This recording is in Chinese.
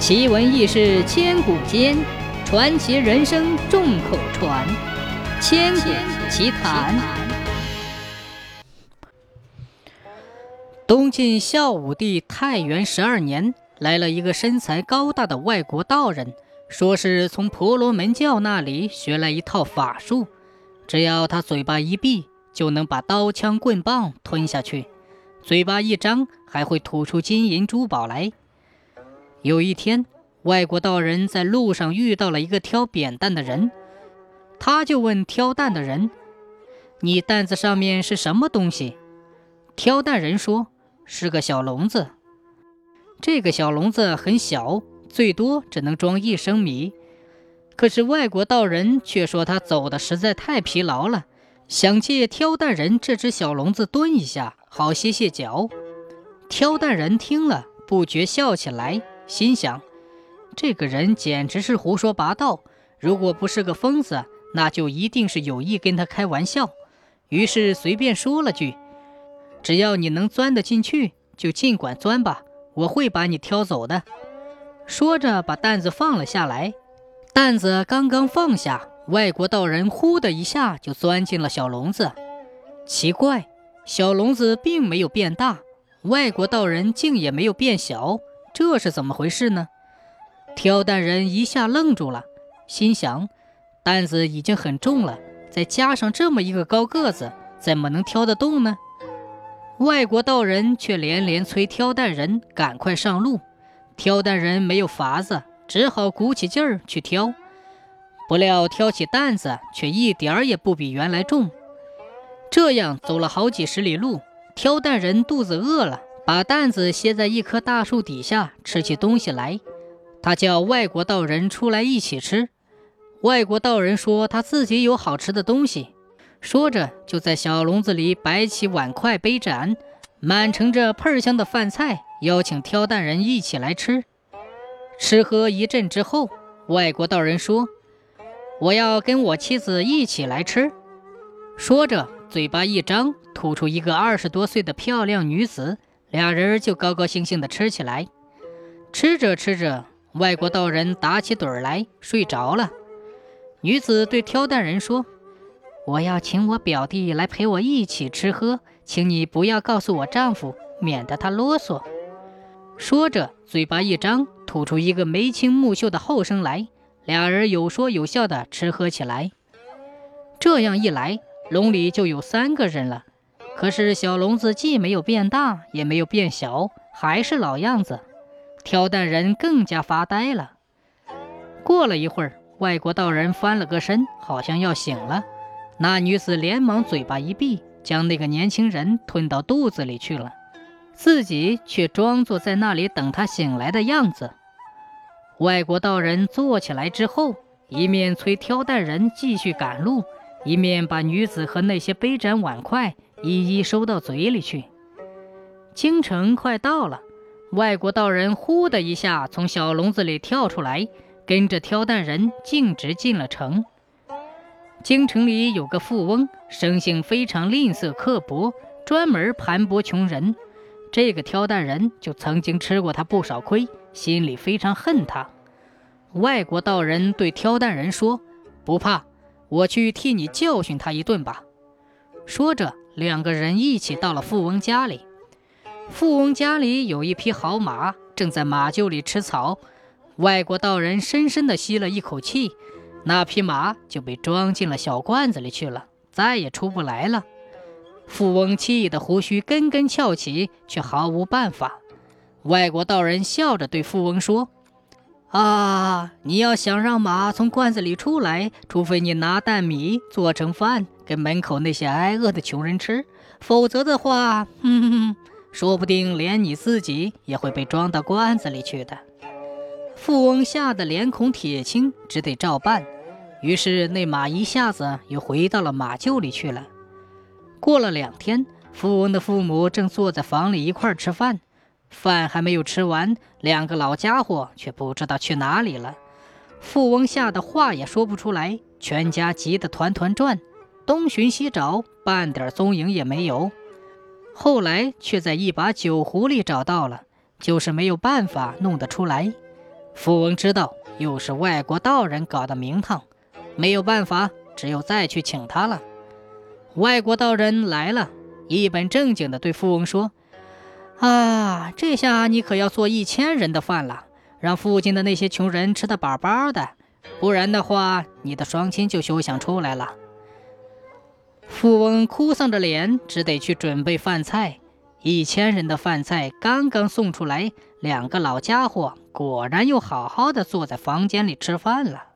奇闻异事千古间，传奇人生众口传。千古奇谈。东晋孝武帝太元十二年，来了一个身材高大的外国道人，说是从婆罗门教那里学来一套法术，只要他嘴巴一闭，就能把刀枪棍棒吞下去；嘴巴一张，还会吐出金银珠宝来。有一天，外国道人在路上遇到了一个挑扁担的人，他就问挑担的人：“你担子上面是什么东西？”挑担人说：“是个小笼子。这个小笼子很小，最多只能装一升米。可是外国道人却说他走的实在太疲劳了，想借挑担人这只小笼子蹲一下，好歇歇脚。”挑担人听了，不觉笑起来。心想，这个人简直是胡说八道。如果不是个疯子，那就一定是有意跟他开玩笑。于是随便说了句：“只要你能钻得进去，就尽管钻吧，我会把你挑走的。”说着，把担子放了下来。担子刚刚放下，外国道人呼的一下就钻进了小笼子。奇怪，小笼子并没有变大，外国道人竟也没有变小。这是怎么回事呢？挑担人一下愣住了，心想：担子已经很重了，再加上这么一个高个子，怎么能挑得动呢？外国道人却连连催挑担人赶快上路。挑担人没有法子，只好鼓起劲儿去挑。不料挑起担子，却一点儿也不比原来重。这样走了好几十里路，挑担人肚子饿了。把担子歇在一棵大树底下，吃起东西来。他叫外国道人出来一起吃。外国道人说他自己有好吃的东西，说着就在小笼子里摆起碗筷杯盏，满盛着喷香的饭菜，邀请挑担人一起来吃。吃喝一阵之后，外国道人说：“我要跟我妻子一起来吃。”说着，嘴巴一张，吐出一个二十多岁的漂亮女子。俩人就高高兴兴地吃起来，吃着吃着，外国道人打起盹儿来，睡着了。女子对挑担人说：“我要请我表弟来陪我一起吃喝，请你不要告诉我丈夫，免得他啰嗦。”说着，嘴巴一张，吐出一个眉清目秀的后生来。俩人有说有笑地吃喝起来。这样一来，笼里就有三个人了。可是小笼子既没有变大，也没有变小，还是老样子。挑担人更加发呆了。过了一会儿，外国道人翻了个身，好像要醒了。那女子连忙嘴巴一闭，将那个年轻人吞到肚子里去了，自己却装作在那里等他醒来的样子。外国道人坐起来之后，一面催挑担人继续赶路，一面把女子和那些杯盏碗筷。一一收到嘴里去。京城快到了，外国道人呼的一下从小笼子里跳出来，跟着挑担人径直进了城。京城里有个富翁，生性非常吝啬刻薄，专门盘剥穷人。这个挑担人就曾经吃过他不少亏，心里非常恨他。外国道人对挑担人说：“不怕，我去替你教训他一顿吧。”说着。两个人一起到了富翁家里。富翁家里有一匹好马，正在马厩里吃草。外国道人深深地吸了一口气，那匹马就被装进了小罐子里去了，再也出不来了。富翁气得胡须根根翘起，却毫无办法。外国道人笑着对富翁说：“啊，你要想让马从罐子里出来，除非你拿担米做成饭。”给门口那些挨饿的穷人吃，否则的话，哼哼哼，说不定连你自己也会被装到罐子里去的。富翁吓得脸孔铁青，只得照办。于是那马一下子又回到了马厩里去了。过了两天，富翁的父母正坐在房里一块吃饭，饭还没有吃完，两个老家伙却不知道去哪里了。富翁吓得话也说不出来，全家急得团团转。东寻西找，半点踪影也没有。后来却在一把酒壶里找到了，就是没有办法弄得出来。富翁知道又是外国道人搞的名堂，没有办法，只有再去请他了。外国道人来了，一本正经地对富翁说：“啊，这下你可要做一千人的饭了，让附近的那些穷人吃得饱饱的，不然的话，你的双亲就休想出来了。”富翁哭丧着脸，只得去准备饭菜。一千人的饭菜刚刚送出来，两个老家伙果然又好好的坐在房间里吃饭了。